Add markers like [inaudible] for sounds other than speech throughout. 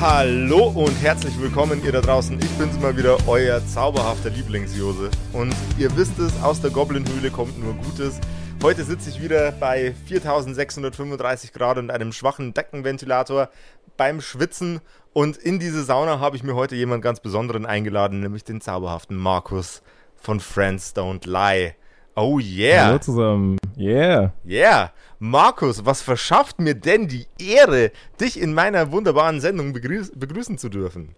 Hallo und herzlich willkommen ihr da draußen. Ich bin's mal wieder, euer zauberhafter Lieblingsjose. Und ihr wisst es, aus der Goblinhöhle kommt nur Gutes. Heute sitze ich wieder bei 4635 Grad und einem schwachen Deckenventilator beim Schwitzen. Und in diese Sauna habe ich mir heute jemand ganz Besonderen eingeladen, nämlich den zauberhaften Markus von Friends Don't Lie. Oh yeah. Hallo zusammen. Yeah. Yeah. Markus, was verschafft mir denn die Ehre, dich in meiner wunderbaren Sendung begrüß begrüßen zu dürfen?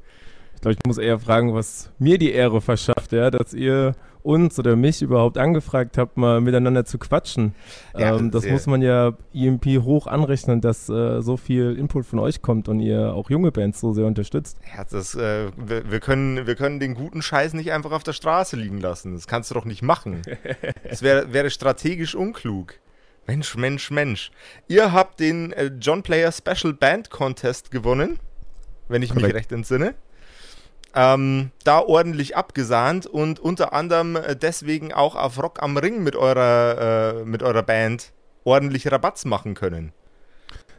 Ich glaube, ich muss eher fragen, was mir die Ehre verschafft, ja, dass ihr uns oder mich überhaupt angefragt habt, mal miteinander zu quatschen. Ja, ähm, das muss man ja EMP hoch anrechnen, dass äh, so viel Input von euch kommt und ihr auch junge Bands so sehr unterstützt. Ja, das, äh, wir, wir, können, wir können den guten Scheiß nicht einfach auf der Straße liegen lassen. Das kannst du doch nicht machen. [laughs] das wär, wäre strategisch unklug. Mensch, Mensch, Mensch. Ihr habt den äh, John Player Special Band Contest gewonnen, wenn ich Korrekt. mich recht entsinne ähm, da ordentlich abgesahnt und unter anderem äh, deswegen auch auf Rock am Ring mit eurer, äh, mit eurer Band ordentlich Rabatz machen können.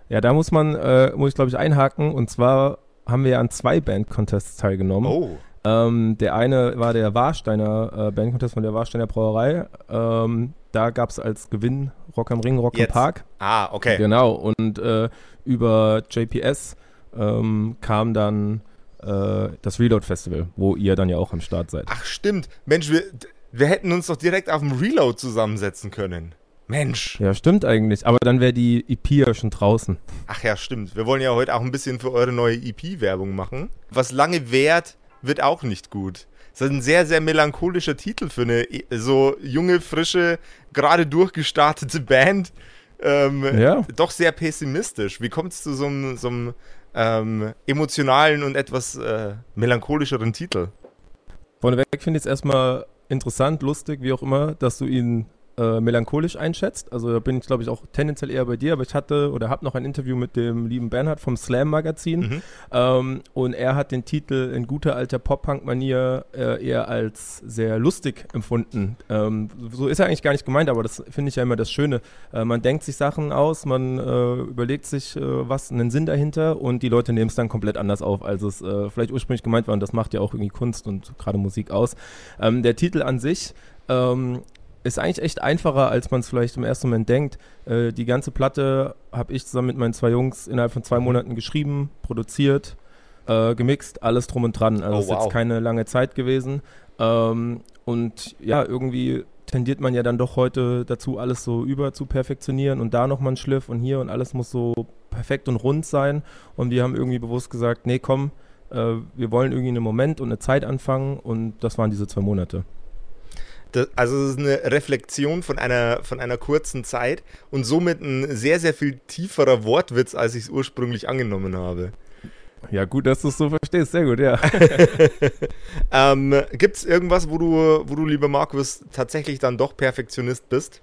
Ja, da muss man, äh, muss ich glaube ich einhaken und zwar haben wir ja an zwei Band-Contests teilgenommen. Oh. Ähm, der eine war der Warsteiner äh, Band-Contest von der Warsteiner Brauerei. Ähm, da gab es als Gewinn Rock am Ring, Rock Jetzt. im Park. Ah, okay. Genau, und äh, über JPS ähm, kam dann das Reload Festival, wo ihr dann ja auch am Start seid. Ach stimmt. Mensch, wir, wir hätten uns doch direkt auf dem Reload zusammensetzen können. Mensch. Ja, stimmt eigentlich. Aber dann wäre die EP ja schon draußen. Ach ja, stimmt. Wir wollen ja heute auch ein bisschen für eure neue EP Werbung machen. Was lange währt, wird auch nicht gut. Das ist ein sehr, sehr melancholischer Titel für eine so junge, frische, gerade durchgestartete Band. Ähm, ja. Doch sehr pessimistisch. Wie kommt es zu so einem, so einem ähm, emotionalen und etwas äh, melancholischeren Titel. Vorneweg finde ich es erstmal interessant, lustig, wie auch immer, dass du ihn äh, melancholisch einschätzt. Also da bin ich, glaube ich, auch tendenziell eher bei dir, aber ich hatte oder habe noch ein Interview mit dem lieben Bernhard vom Slam Magazin mhm. ähm, und er hat den Titel in guter alter Pop-Punk-Manier äh, eher als sehr lustig empfunden. Ähm, so ist er eigentlich gar nicht gemeint, aber das finde ich ja immer das Schöne. Äh, man denkt sich Sachen aus, man äh, überlegt sich äh, was, einen Sinn dahinter und die Leute nehmen es dann komplett anders auf, als es vielleicht ursprünglich gemeint war und das macht ja auch irgendwie Kunst und gerade Musik aus. Ähm, der Titel an sich ähm, ist eigentlich echt einfacher, als man es vielleicht im ersten Moment denkt. Äh, die ganze Platte habe ich zusammen mit meinen zwei Jungs innerhalb von zwei Monaten geschrieben, produziert, äh, gemixt, alles drum und dran. Also oh, wow. ist jetzt keine lange Zeit gewesen. Ähm, und ja, irgendwie tendiert man ja dann doch heute dazu, alles so über zu perfektionieren und da nochmal einen Schliff und hier und alles muss so perfekt und rund sein. Und wir haben irgendwie bewusst gesagt, nee, komm, äh, wir wollen irgendwie einen Moment und eine Zeit anfangen und das waren diese zwei Monate. Das, also es ist eine Reflexion von einer, von einer kurzen Zeit und somit ein sehr, sehr viel tieferer Wortwitz, als ich es ursprünglich angenommen habe. Ja, gut, dass du es so verstehst. Sehr gut, ja. [laughs] ähm, Gibt es irgendwas, wo du, wo du, lieber Markus, tatsächlich dann doch Perfektionist bist?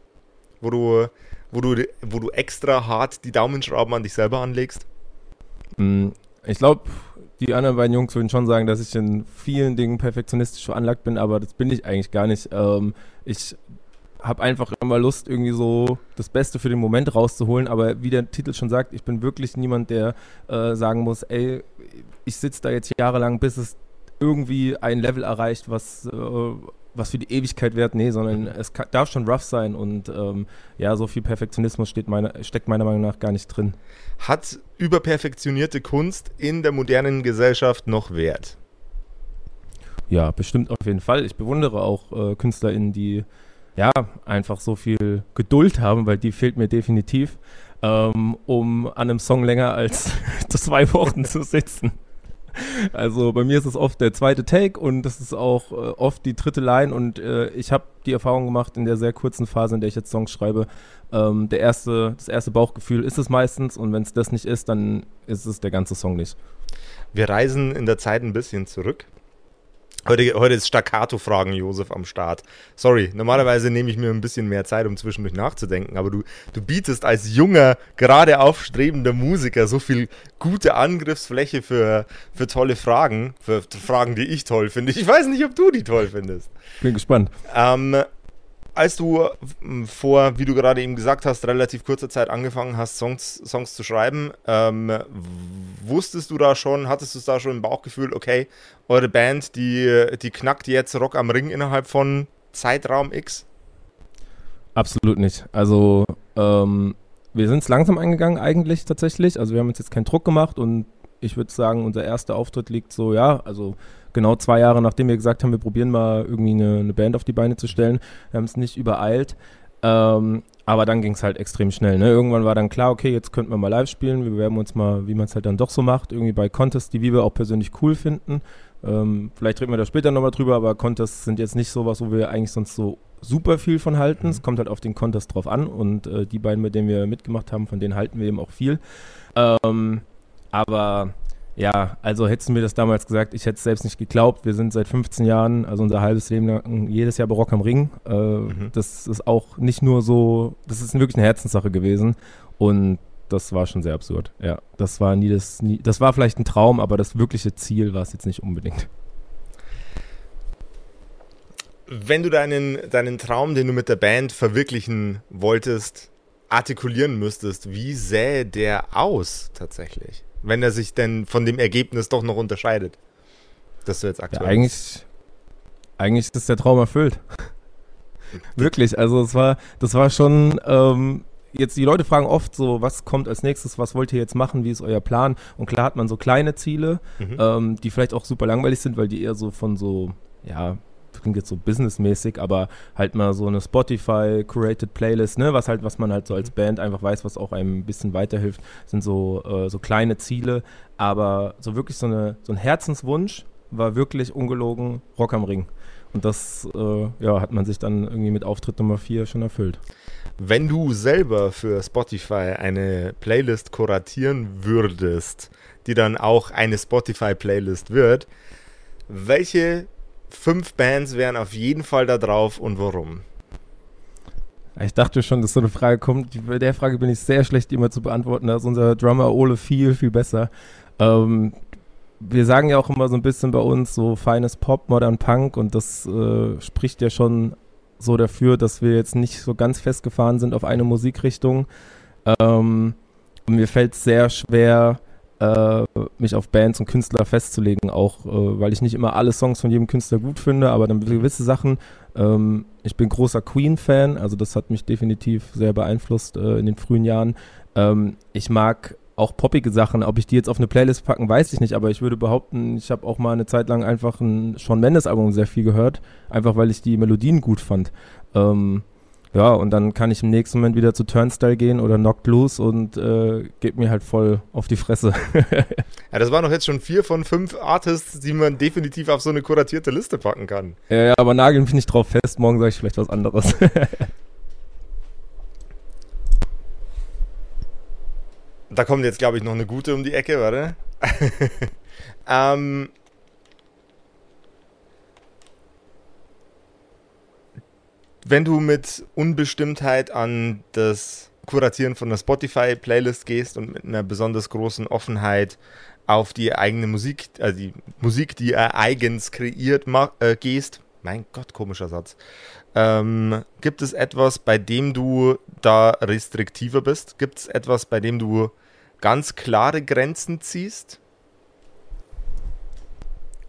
Wo du, wo du, wo du extra hart die Daumenschrauben an dich selber anlegst? Mm, ich glaube, die anderen beiden Jungs würden schon sagen, dass ich in vielen Dingen perfektionistisch veranlagt bin, aber das bin ich eigentlich gar nicht. Ähm, ich habe einfach immer Lust, irgendwie so das Beste für den Moment rauszuholen, aber wie der Titel schon sagt, ich bin wirklich niemand, der äh, sagen muss, ey, ich sitze da jetzt jahrelang, bis es irgendwie ein Level erreicht, was äh, was für die Ewigkeit wert, nee, sondern mhm. es kann, darf schon rough sein und ähm, ja, so viel Perfektionismus steht meine, steckt meiner Meinung nach gar nicht drin. Hat überperfektionierte Kunst in der modernen Gesellschaft noch Wert? Ja, bestimmt auf jeden Fall. Ich bewundere auch äh, KünstlerInnen, die ja einfach so viel Geduld haben, weil die fehlt mir definitiv, ähm, um an einem Song länger als [laughs] zwei Wochen zu sitzen. Also bei mir ist es oft der zweite Take und das ist auch äh, oft die dritte Line und äh, ich habe die Erfahrung gemacht in der sehr kurzen Phase, in der ich jetzt Songs schreibe, ähm, der erste, das erste Bauchgefühl ist es meistens und wenn es das nicht ist, dann ist es der ganze Song nicht. Wir reisen in der Zeit ein bisschen zurück. Heute, heute ist Staccato-Fragen, Josef, am Start. Sorry, normalerweise nehme ich mir ein bisschen mehr Zeit, um zwischendurch nachzudenken, aber du, du bietest als junger, gerade aufstrebender Musiker so viel gute Angriffsfläche für, für tolle Fragen, für Fragen, die ich toll finde. Ich weiß nicht, ob du die toll findest. Bin gespannt. Ähm, als du vor, wie du gerade eben gesagt hast, relativ kurzer Zeit angefangen hast, Songs, Songs zu schreiben, ähm, wusstest du da schon, hattest du da schon im Bauchgefühl, okay, eure Band, die, die knackt jetzt Rock am Ring innerhalb von Zeitraum X? Absolut nicht. Also, ähm, wir sind es langsam angegangen eigentlich tatsächlich. Also wir haben uns jetzt keinen Druck gemacht und ich würde sagen, unser erster Auftritt liegt so, ja, also genau zwei Jahre nachdem wir gesagt haben, wir probieren mal irgendwie eine, eine Band auf die Beine zu stellen. Wir haben es nicht übereilt. Ähm, aber dann ging es halt extrem schnell. Ne? Irgendwann war dann klar, okay, jetzt könnten wir mal live spielen. Wir bewerben uns mal, wie man es halt dann doch so macht, irgendwie bei Contests, die wir auch persönlich cool finden. Ähm, vielleicht reden wir da später nochmal drüber, aber Contests sind jetzt nicht sowas, wo wir eigentlich sonst so super viel von halten. Mhm. Es kommt halt auf den Contest drauf an und äh, die beiden, mit denen wir mitgemacht haben, von denen halten wir eben auch viel. Ähm, aber ja, also hättest du mir das damals gesagt, ich hätte es selbst nicht geglaubt. Wir sind seit 15 Jahren, also unser halbes Leben lang, jedes Jahr Barock am Ring. Äh, mhm. Das ist auch nicht nur so, das ist wirklich eine Herzenssache gewesen. Und das war schon sehr absurd. Ja, das war nie das, nie, das war vielleicht ein Traum, aber das wirkliche Ziel war es jetzt nicht unbedingt. Wenn du deinen, deinen Traum, den du mit der Band verwirklichen wolltest, artikulieren müsstest, wie sähe der aus tatsächlich? Wenn er sich denn von dem Ergebnis doch noch unterscheidet. Das du jetzt aktuell. Ja, eigentlich, eigentlich ist der Traum erfüllt. [laughs] Wirklich, also es war, das war schon, ähm, jetzt die Leute fragen oft so, was kommt als nächstes, was wollt ihr jetzt machen, wie ist euer Plan? Und klar hat man so kleine Ziele, mhm. ähm, die vielleicht auch super langweilig sind, weil die eher so von so, ja, klingt jetzt so businessmäßig, aber halt mal so eine Spotify-curated Playlist, ne, was halt, was man halt so als mhm. Band einfach weiß, was auch einem ein bisschen weiterhilft, sind so, äh, so kleine Ziele, aber so wirklich so, eine, so ein Herzenswunsch war wirklich ungelogen Rock am Ring. Und das äh, ja, hat man sich dann irgendwie mit Auftritt Nummer 4 schon erfüllt. Wenn du selber für Spotify eine Playlist kuratieren würdest, die dann auch eine Spotify-Playlist wird, welche fünf Bands wären auf jeden Fall da drauf und warum? Ich dachte schon, dass so eine Frage kommt. Bei der Frage bin ich sehr schlecht, immer zu beantworten. Da ist unser Drummer Ole viel, viel besser. Ähm, wir sagen ja auch immer so ein bisschen bei uns so feines Pop, Modern Punk und das äh, spricht ja schon so dafür, dass wir jetzt nicht so ganz festgefahren sind auf eine Musikrichtung. Ähm, und mir fällt es sehr schwer, äh, mich auf Bands und Künstler festzulegen, auch äh, weil ich nicht immer alle Songs von jedem Künstler gut finde, aber dann gewisse Sachen. Ähm, ich bin großer Queen-Fan, also das hat mich definitiv sehr beeinflusst äh, in den frühen Jahren. Ähm, ich mag auch poppige Sachen, ob ich die jetzt auf eine Playlist packen, weiß ich nicht, aber ich würde behaupten, ich habe auch mal eine Zeit lang einfach ein Sean Mendes Album sehr viel gehört, einfach weil ich die Melodien gut fand. Ähm, ja, und dann kann ich im nächsten Moment wieder zu Turnstyle gehen oder Knocked Loose und äh, geht mir halt voll auf die Fresse. [laughs] ja, das waren doch jetzt schon vier von fünf Artists, die man definitiv auf so eine kuratierte Liste packen kann. Ja, ja aber nageln mich nicht drauf fest. Morgen sage ich vielleicht was anderes. [laughs] da kommt jetzt, glaube ich, noch eine gute um die Ecke, warte. [laughs] ähm, wenn du mit Unbestimmtheit an das Kuratieren von der Spotify-Playlist gehst und mit einer besonders großen Offenheit auf die eigene Musik, also die Musik, die er eigens kreiert, äh, gehst, mein Gott, komischer Satz. Ähm, gibt es etwas, bei dem du da restriktiver bist? Gibt es etwas, bei dem du ganz klare Grenzen ziehst?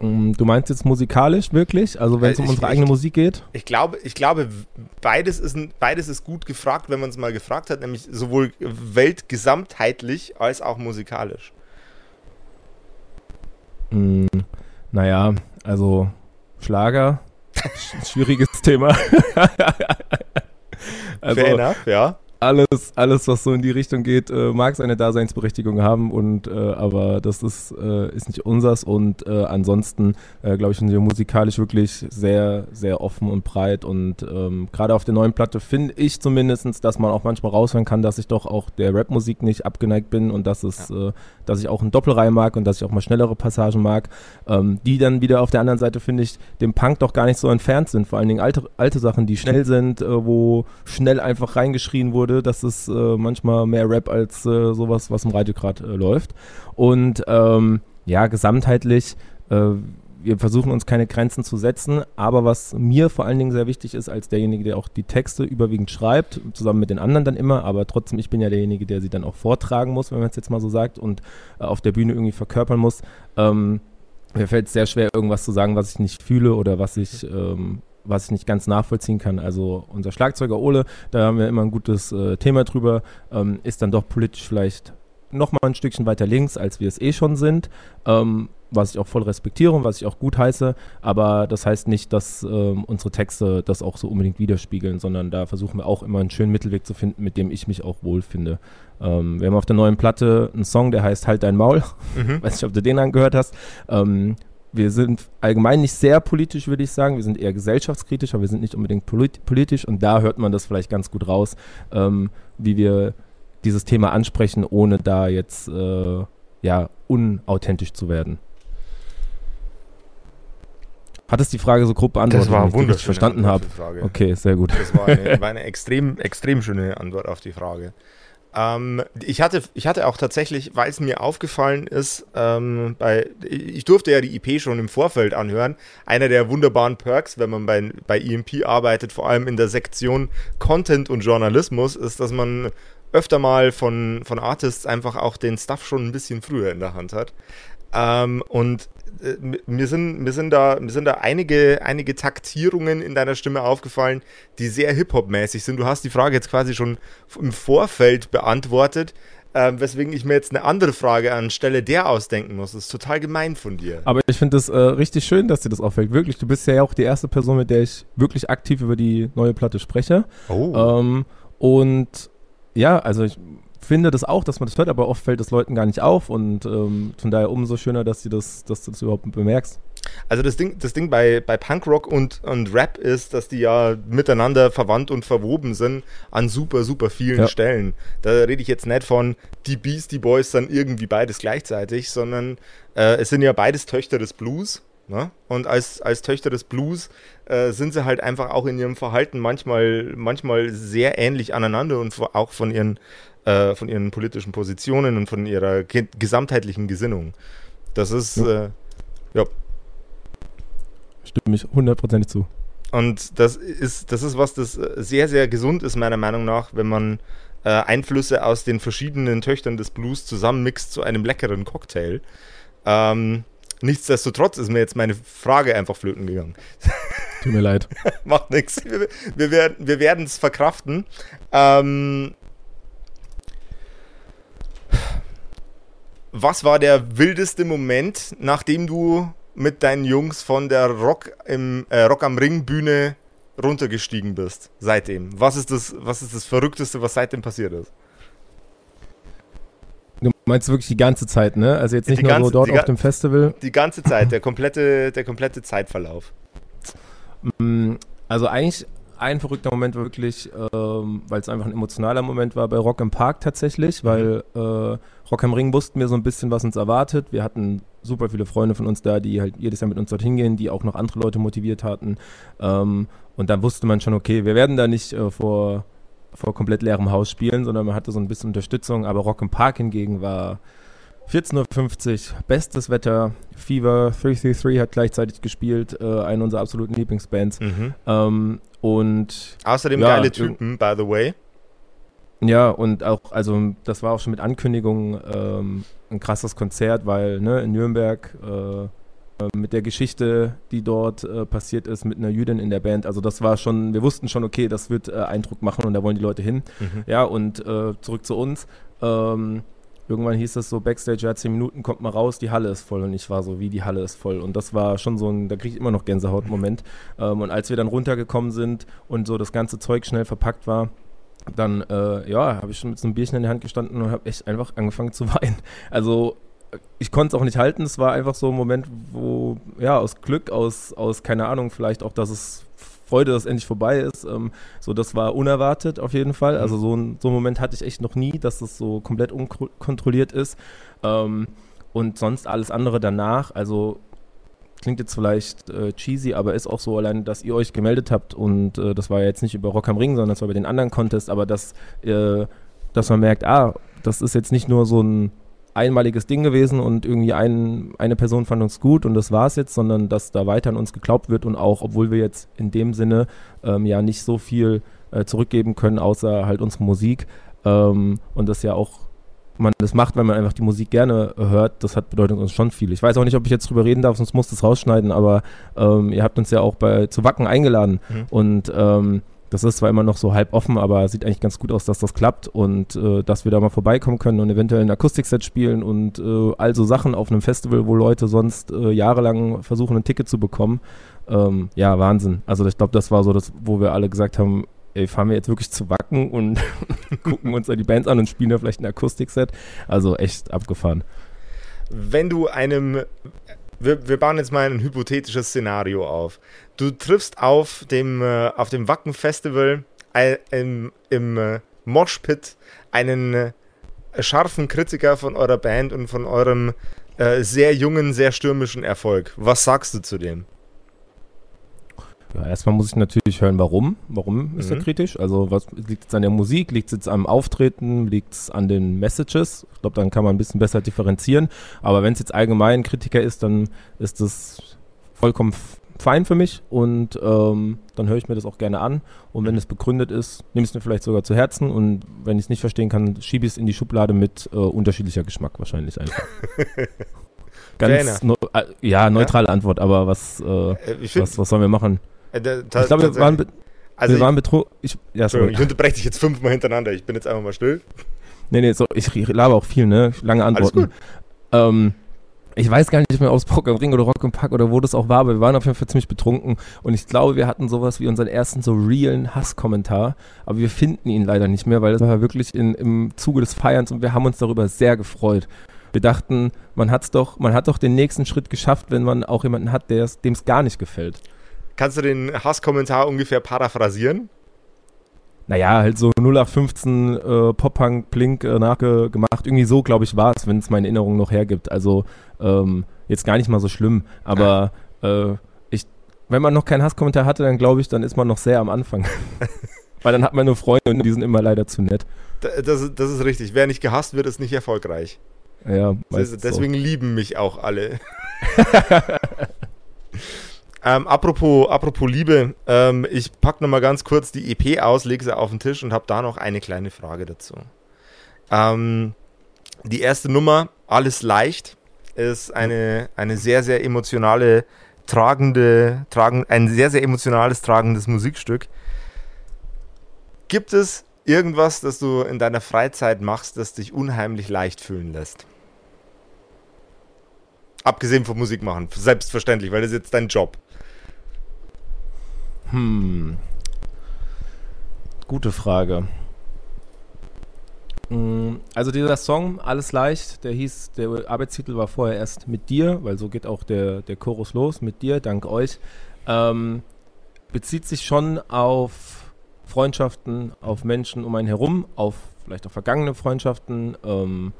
Mm, du meinst jetzt musikalisch wirklich? Also wenn es um ich, unsere eigene ich, Musik geht? Ich glaube, ich glaube beides, ist, beides ist gut gefragt, wenn man es mal gefragt hat, nämlich sowohl weltgesamtheitlich als auch musikalisch. Mm, naja, also Schlager, schwieriges [laughs] Thema. also, Fair enough, ja. Alles, alles, was so in die Richtung geht, äh, mag seine Daseinsberechtigung haben und äh, aber das ist, äh, ist nicht unsers und äh, ansonsten äh, glaube ich sind wir musikalisch wirklich sehr, sehr offen und breit und ähm, gerade auf der neuen Platte finde ich zumindest, dass man auch manchmal raushören kann, dass ich doch auch der Rapmusik nicht abgeneigt bin und dass es, ja. Äh, dass ich auch einen Doppelreihe mag und dass ich auch mal schnellere Passagen mag, ähm, die dann wieder auf der anderen Seite finde ich dem Punk doch gar nicht so entfernt sind, vor allen Dingen alte, alte Sachen, die schnell sind, wo schnell einfach reingeschrien wurde würde. Das ist äh, manchmal mehr Rap als äh, sowas, was im Radio gerade äh, läuft. Und ähm, ja, gesamtheitlich äh, wir versuchen uns keine Grenzen zu setzen, aber was mir vor allen Dingen sehr wichtig ist, als derjenige, der auch die Texte überwiegend schreibt, zusammen mit den anderen dann immer, aber trotzdem, ich bin ja derjenige, der sie dann auch vortragen muss, wenn man es jetzt mal so sagt, und äh, auf der Bühne irgendwie verkörpern muss. Ähm, mir fällt es sehr schwer, irgendwas zu sagen, was ich nicht fühle oder was ich ähm, was ich nicht ganz nachvollziehen kann. Also unser Schlagzeuger Ole, da haben wir immer ein gutes äh, Thema drüber, ähm, ist dann doch politisch vielleicht noch mal ein Stückchen weiter links, als wir es eh schon sind, ähm, was ich auch voll respektiere und was ich auch gut heiße, aber das heißt nicht, dass ähm, unsere Texte das auch so unbedingt widerspiegeln, sondern da versuchen wir auch immer einen schönen Mittelweg zu finden, mit dem ich mich auch wohlfinde. Ähm, wir haben auf der neuen Platte einen Song, der heißt Halt dein Maul, mhm. [laughs] weiß nicht, ob du den angehört hast, ähm, wir sind allgemein nicht sehr politisch, würde ich sagen. Wir sind eher gesellschaftskritisch, aber wir sind nicht unbedingt polit politisch. Und da hört man das vielleicht ganz gut raus, ähm, wie wir dieses Thema ansprechen, ohne da jetzt äh, ja unauthentisch zu werden. Hat es die Frage so grob beantwortet, das war wenn ich verstanden habe? Okay, sehr gut. Das war eine, [laughs] war eine extrem, extrem schöne Antwort auf die Frage. Ähm, ich, hatte, ich hatte auch tatsächlich, weil es mir aufgefallen ist, ähm, bei, ich durfte ja die IP schon im Vorfeld anhören. Einer der wunderbaren Perks, wenn man bei, bei EMP arbeitet, vor allem in der Sektion Content und Journalismus, ist, dass man öfter mal von, von Artists einfach auch den Stuff schon ein bisschen früher in der Hand hat. Ähm, und äh, mir sind, mir sind da, mir sind da einige, einige Taktierungen in deiner Stimme aufgefallen, die sehr Hip-Hop-mäßig sind. Du hast die Frage jetzt quasi schon im Vorfeld beantwortet, äh, weswegen ich mir jetzt eine andere Frage anstelle der ausdenken muss. Das ist total gemein von dir. Aber ich finde es äh, richtig schön, dass dir das auffällt. Wirklich, du bist ja auch die erste Person, mit der ich wirklich aktiv über die neue Platte spreche. Oh. Ähm, und ja, also ich finde das auch, dass man das hört, aber oft fällt das Leuten gar nicht auf und ähm, von daher umso schöner, dass, das, dass du das überhaupt bemerkst. Also das Ding, das Ding bei, bei Punkrock und, und Rap ist, dass die ja miteinander verwandt und verwoben sind an super, super vielen ja. Stellen. Da rede ich jetzt nicht von die Beastie Boys dann irgendwie beides gleichzeitig, sondern äh, es sind ja beides Töchter des Blues. Ne? Und als, als Töchter des Blues äh, sind sie halt einfach auch in ihrem Verhalten manchmal, manchmal sehr ähnlich aneinander und auch von ihren äh, von ihren politischen Positionen und von ihrer gesamtheitlichen Gesinnung. Das ist, ja. Äh, ja. Stimme ich hundertprozentig zu. Und das ist, das ist was, das sehr, sehr gesund ist, meiner Meinung nach, wenn man äh, Einflüsse aus den verschiedenen Töchtern des Blues zusammenmixt zu einem leckeren Cocktail. Ähm, nichtsdestotrotz ist mir jetzt meine Frage einfach flöten gegangen. Tut mir leid. [laughs] Macht nichts. Wir, wir, werden wir es verkraften. Ähm, was war der wildeste Moment, nachdem du mit deinen Jungs von der Rock, im, äh, Rock am Ring Bühne runtergestiegen bist seitdem? Was ist, das, was ist das Verrückteste, was seitdem passiert ist? Du meinst wirklich die ganze Zeit, ne? Also jetzt nicht die nur ganze, so dort auf dem Festival. Die ganze Zeit, der komplette, der komplette Zeitverlauf. Mm, also eigentlich ein verrückter Moment wirklich, ähm, weil es einfach ein emotionaler Moment war bei Rock im Park tatsächlich, mhm. weil äh, Rock am Ring wussten wir so ein bisschen, was uns erwartet. Wir hatten super viele Freunde von uns da, die halt jedes Jahr mit uns dorthin gehen, die auch noch andere Leute motiviert hatten. Ähm, und dann wusste man schon, okay, wir werden da nicht äh, vor, vor komplett leerem Haus spielen, sondern man hatte so ein bisschen Unterstützung. Aber Rock im Park hingegen war 14.50 Uhr, bestes Wetter, Fever 333 hat gleichzeitig gespielt, äh, eine unserer absoluten Lieblingsbands. Mhm. Ähm, und Außerdem ja, geile Typen, by the way. Ja, und auch, also das war auch schon mit Ankündigung ähm, ein krasses Konzert, weil ne, in Nürnberg äh, äh, mit der Geschichte, die dort äh, passiert ist, mit einer Jüdin in der Band. Also das war schon, wir wussten schon, okay, das wird äh, Eindruck machen und da wollen die Leute hin. Mhm. Ja, und äh, zurück zu uns. Ähm, irgendwann hieß es so, Backstage, ja, zehn Minuten kommt mal raus, die Halle ist voll. Und ich war so, wie die Halle ist voll. Und das war schon so ein, da kriege ich immer noch Gänsehaut-Moment. [laughs] Ähm, und als wir dann runtergekommen sind und so das ganze Zeug schnell verpackt war, dann, äh, ja, habe ich schon mit so einem Bierchen in der Hand gestanden und habe echt einfach angefangen zu [laughs] weinen. Also ich konnte es auch nicht halten. Es war einfach so ein Moment, wo, ja, aus Glück, aus, aus keine Ahnung, vielleicht auch, dass es Freude, dass es endlich vorbei ist. Ähm, so, das war unerwartet auf jeden Fall. Also mhm. so, ein, so einen Moment hatte ich echt noch nie, dass es so komplett unkontrolliert ist. Ähm, und sonst alles andere danach, also klingt jetzt vielleicht äh, cheesy, aber ist auch so allein, dass ihr euch gemeldet habt und äh, das war ja jetzt nicht über Rock am Ring, sondern das war über den anderen Contest, aber dass, äh, dass man merkt, ah, das ist jetzt nicht nur so ein einmaliges Ding gewesen und irgendwie ein, eine Person fand uns gut und das war es jetzt, sondern dass da weiter an uns geglaubt wird und auch, obwohl wir jetzt in dem Sinne ähm, ja nicht so viel äh, zurückgeben können, außer halt unsere Musik ähm, und das ja auch man das macht, weil man einfach die Musik gerne hört, das hat bedeutet uns schon viel. Ich weiß auch nicht, ob ich jetzt drüber reden darf, sonst muss das rausschneiden, aber ähm, ihr habt uns ja auch bei zu Wacken eingeladen mhm. und ähm, das ist zwar immer noch so halb offen, aber sieht eigentlich ganz gut aus, dass das klappt und äh, dass wir da mal vorbeikommen können und eventuell ein Akustikset spielen und äh, all so Sachen auf einem Festival, wo Leute sonst äh, jahrelang versuchen, ein Ticket zu bekommen. Ähm, ja, Wahnsinn. Also ich glaube, das war so das, wo wir alle gesagt haben, ey, fahren wir jetzt wirklich zu Wacken und [laughs] gucken uns da die Bands an und spielen da vielleicht ein Akustikset. Also echt abgefahren. Wenn du einem wir, wir, bauen jetzt mal ein hypothetisches Szenario auf. Du triffst auf dem, äh, auf dem Wacken Festival äh, im, im äh, Moshpit einen äh, scharfen Kritiker von eurer Band und von eurem äh, sehr jungen, sehr stürmischen Erfolg. Was sagst du zu dem? Ja, erstmal muss ich natürlich hören, warum. Warum ist mhm. er kritisch? Also was liegt es an der Musik? Liegt es jetzt am Auftreten? Liegt es an den Messages? Ich glaube, dann kann man ein bisschen besser differenzieren. Aber wenn es jetzt allgemein Kritiker ist, dann ist das vollkommen fein für mich und ähm, dann höre ich mir das auch gerne an. Und wenn es begründet ist, nehme ich es mir vielleicht sogar zu Herzen. Und wenn ich es nicht verstehen kann, schiebe ich es in die Schublade mit äh, unterschiedlicher Geschmack wahrscheinlich einfach. [laughs] Ganz no, äh, ja, neutrale ja? Antwort, aber was, äh, äh was, was sollen wir machen? Äh, ich glaube, wir waren, also wir waren betrogen. Ich, ja, ich unterbreche dich jetzt fünfmal hintereinander. Ich bin jetzt einfach mal still. Nee, nee, so, ich laber auch viel, ne? Lange Antworten. Ähm, ich weiß gar nicht mehr, ob es Rock am Ring oder Rock im Park oder wo das auch war, aber wir waren auf jeden Fall ziemlich betrunken und ich glaube, wir hatten sowas wie unseren ersten so realen Hasskommentar, aber wir finden ihn leider nicht mehr, weil das war wirklich in, im Zuge des Feierns und wir haben uns darüber sehr gefreut. Wir dachten, man hat's doch, man hat doch den nächsten Schritt geschafft, wenn man auch jemanden hat, dem es gar nicht gefällt. Kannst du den Hasskommentar ungefähr paraphrasieren? Naja, halt so 0815 äh, Pop-Punk-Blink äh, nachgemacht. Irgendwie so, glaube ich, war es, wenn es meine Erinnerung noch hergibt. Also ähm, jetzt gar nicht mal so schlimm. Aber äh, ich, wenn man noch keinen Hasskommentar hatte, dann glaube ich, dann ist man noch sehr am Anfang. [laughs] Weil dann hat man nur Freunde und die sind immer leider zu nett. Das, das ist richtig. Wer nicht gehasst wird, ist nicht erfolgreich. Ja, deswegen so. lieben mich auch alle. [laughs] Ähm, apropos, apropos Liebe, ähm, ich packe nochmal ganz kurz die EP aus, lege sie auf den Tisch und habe da noch eine kleine Frage dazu. Ähm, die erste Nummer, Alles leicht, ist eine, eine sehr, sehr emotionale, tragende, tragen, ein sehr, sehr emotionales, tragendes Musikstück. Gibt es irgendwas, das du in deiner Freizeit machst, das dich unheimlich leicht fühlen lässt? Abgesehen vom Musik machen, selbstverständlich, weil das ist jetzt dein Job. Hm. Gute Frage. Hm, also dieser Song, Alles leicht, der hieß, der Arbeitstitel war vorher erst mit dir, weil so geht auch der, der Chorus los, mit dir, dank euch. Ähm, bezieht sich schon auf Freundschaften, auf Menschen um einen herum, auf vielleicht auch vergangene Freundschaften, ähm,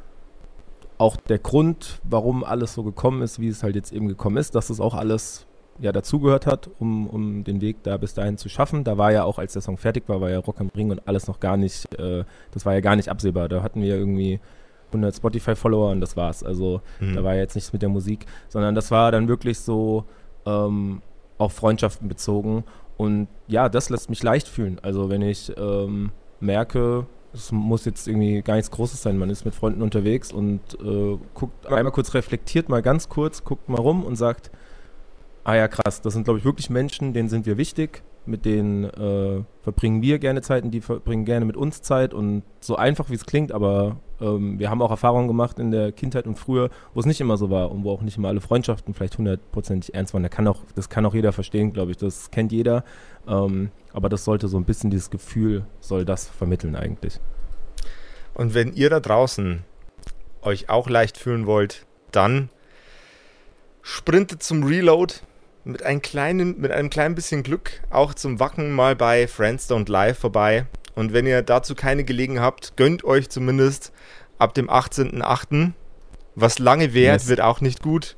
auch der Grund, warum alles so gekommen ist, wie es halt jetzt eben gekommen ist, dass es auch alles ja dazugehört hat, um, um den Weg da bis dahin zu schaffen. Da war ja auch, als der Song fertig war, war ja Rock am Ring und alles noch gar nicht, äh, das war ja gar nicht absehbar. Da hatten wir irgendwie 100 Spotify-Follower und das war's. Also mhm. da war ja jetzt nichts mit der Musik, sondern das war dann wirklich so ähm, auf Freundschaften bezogen. Und ja, das lässt mich leicht fühlen. Also wenn ich ähm, merke, es muss jetzt irgendwie gar nichts Großes sein. Man ist mit Freunden unterwegs und äh, guckt einmal kurz reflektiert, mal ganz kurz, guckt mal rum und sagt, ah ja, krass, das sind, glaube ich, wirklich Menschen, denen sind wir wichtig. Mit denen äh, verbringen wir gerne Zeit und die verbringen gerne mit uns Zeit und so einfach wie es klingt, aber ähm, wir haben auch Erfahrungen gemacht in der Kindheit und früher, wo es nicht immer so war und wo auch nicht immer alle Freundschaften vielleicht hundertprozentig ernst waren. Da kann auch, das kann auch jeder verstehen, glaube ich, das kennt jeder, ähm, aber das sollte so ein bisschen dieses Gefühl, soll das vermitteln eigentlich. Und wenn ihr da draußen euch auch leicht fühlen wollt, dann sprintet zum Reload mit, einem kleinen, mit einem kleinen bisschen Glück auch zum Wacken mal bei Friends Don't Lie vorbei. Und wenn ihr dazu keine Gelegenheit habt, gönnt euch zumindest ab dem 18.08. Was lange währt, yes. wird auch nicht gut.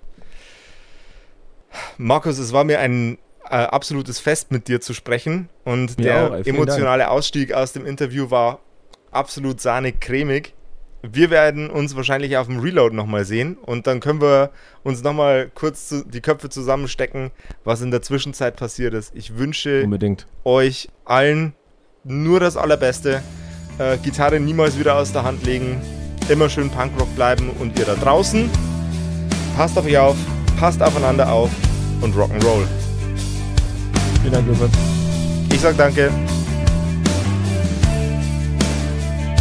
Markus, es war mir ein äh, absolutes Fest, mit dir zu sprechen. Und mir der auch, emotionale Dank. Ausstieg aus dem Interview war absolut sahnig cremig. Wir werden uns wahrscheinlich auf dem Reload nochmal sehen und dann können wir uns nochmal kurz zu, die Köpfe zusammenstecken, was in der Zwischenzeit passiert ist. Ich wünsche Unbedingt. euch allen nur das Allerbeste. Äh, Gitarre niemals wieder aus der Hand legen. Immer schön Punkrock bleiben und ihr da draußen. Passt auf euch auf, passt aufeinander auf und Rock'n'Roll. Vielen Dank, Josef. Ich sag danke.